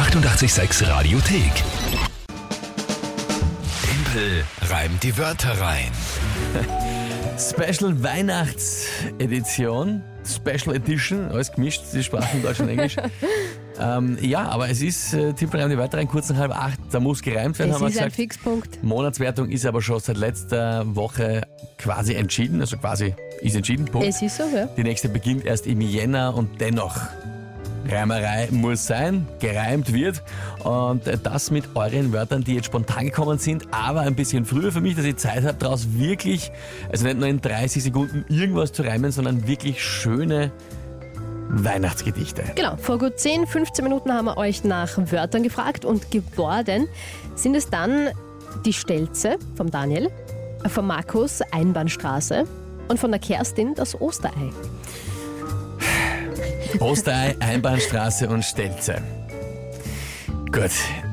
886 Radiothek. Tempel reimt die Wörter rein. Special Weihnachtsedition, Special Edition, alles gemischt, die Sprachen Deutsch und Englisch. ähm, ja, aber es ist äh, Tippel die weiteren kurz nach halb acht, da muss gereimt werden, Es haben wir ist ein gesagt. Fixpunkt. Monatswertung ist aber schon seit letzter Woche quasi entschieden, also quasi ist entschieden, Punkt. Es ist so, ja. Die nächste beginnt erst im Jänner und dennoch. Reimerei muss sein, gereimt wird und das mit euren Wörtern, die jetzt spontan gekommen sind, aber ein bisschen früher für mich, dass ich Zeit habe, daraus wirklich, also nicht nur in 30 Sekunden irgendwas zu reimen, sondern wirklich schöne Weihnachtsgedichte. Genau, vor gut 10, 15 Minuten haben wir euch nach Wörtern gefragt und geworden sind es dann die Stelze vom Daniel, von Markus Einbahnstraße und von der Kerstin das Osterei. Osterei, Einbahnstraße und Stelze. Gut,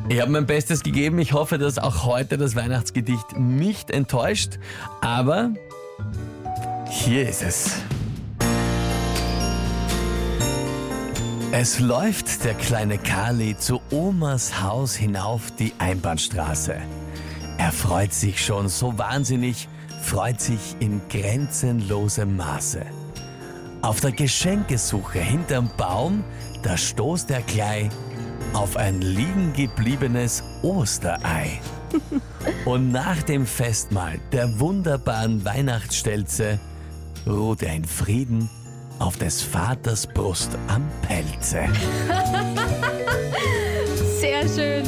ich habe mein Bestes gegeben. Ich hoffe, dass auch heute das Weihnachtsgedicht nicht enttäuscht. Aber hier ist es. Es läuft der kleine Kali zu Omas Haus hinauf die Einbahnstraße. Er freut sich schon so wahnsinnig, freut sich in grenzenlosem Maße. Auf der Geschenkesuche hinterm Baum, da stoßt er gleich auf ein liegen gebliebenes Osterei. Und nach dem Festmahl der wunderbaren Weihnachtsstelze ruht er in Frieden auf des Vaters Brust am Pelze. Sehr schön.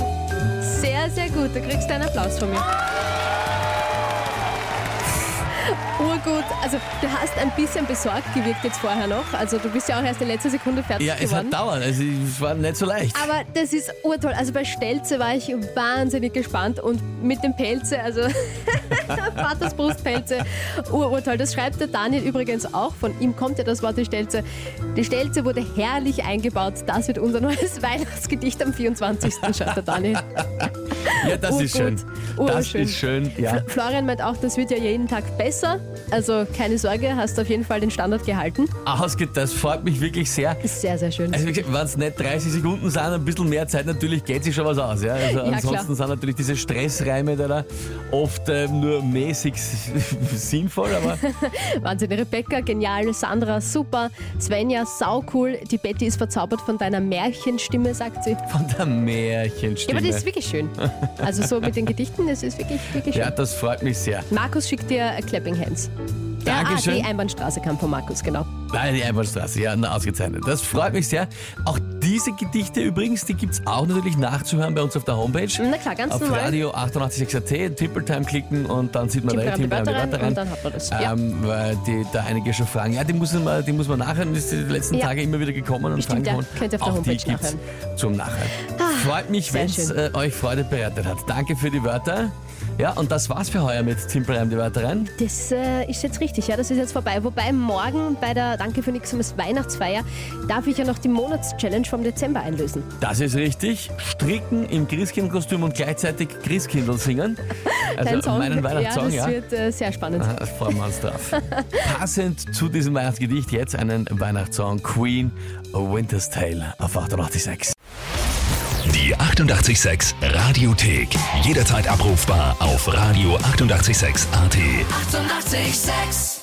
Sehr, sehr gut. Du kriegst einen Applaus von mir. Urgut. Also du hast ein bisschen besorgt gewirkt jetzt vorher noch. Also du bist ja auch erst in letzter Sekunde fertig Ja, es geworden. hat dauert, also es war nicht so leicht. Aber das ist urtoll. Also bei Stelze war ich wahnsinnig gespannt und mit dem Pelze, also Vaters Brustpelze, ur urtoll. Das schreibt der Daniel übrigens auch. Von ihm kommt ja das Wort die Stelze. Die Stelze wurde herrlich eingebaut. Das wird unser neues Weihnachtsgedicht am 24. schreibt der Daniel. Ja, das ist schön. Urgut. Das Urschön. ist schön, ja. Fl- Florian meint auch, das wird ja jeden Tag besser. Also keine Sorge, hast auf jeden Fall den Standard gehalten. Ausgeht, das freut mich wirklich sehr. Ist sehr, sehr schön. Also wenn es nicht 30 Sekunden sind, ein bisschen mehr Zeit, natürlich geht sich schon was aus. Ja? Also klar. ansonsten sind natürlich diese Stressreime da, oft ähm, nur mäßig sinnvoll, aber Wahnsinn, Rebecca, genial, Sandra, super, Svenja, saucool, die Betty ist verzaubert von deiner Märchenstimme, sagt sie. von der Ja, Märchenstimme. aber das ist wirklich schön. Also so mit den Gedichten, das ist wirklich, wirklich schön. ja, das freut mich sehr. Markus schickt dir Clapping Hands. Der, ah, Dankeschön. die Einbahnstraße kam von Markus, genau. Nein, die Einbahnstraße, ja, na, ausgezeichnet. Das freut mich sehr. Auch diese Gedichte übrigens, die gibt es auch natürlich nachzuhören bei uns auf der Homepage. Na klar, ganz auf normal. Radio 886.at, Triple-Time klicken und dann sieht man da die die Wörter rein Wörter und dann hat man das. Ja. Ähm, weil die, da einige schon fragen, ja, die muss man, die muss man nachhören, das ist die letzten Ja. Tage immer wieder gekommen und Bestimmt, fragen ja. Könnt ihr auf der Auch die Homepage gibt's nachhören. zum Nachhören. Freut mich, wenn es äh, euch Freude bereitet hat. Danke für die Wörter. Ja, und das war's für heuer mit Simple Reim die Wörter rein. Das äh, ist jetzt richtig, ja, das ist jetzt vorbei. Wobei morgen bei der Danke für nix Weihnachtsfeier darf ich ja noch die Monatschallenge vom Dezember einlösen. Das ist richtig. Stricken im Christkindkostüm und gleichzeitig Christkindl singen. Also Dein Song, meinen ja, Weihnachtssong, das ja. wird äh, sehr spannend. Da freuen wir uns drauf. Passend zu diesem Weihnachtsgedicht jetzt einen Weihnachtssong Queen A Winter's Tale auf 886. Die 886 Radiothek. Jederzeit abrufbar auf radio886.at. 886! 886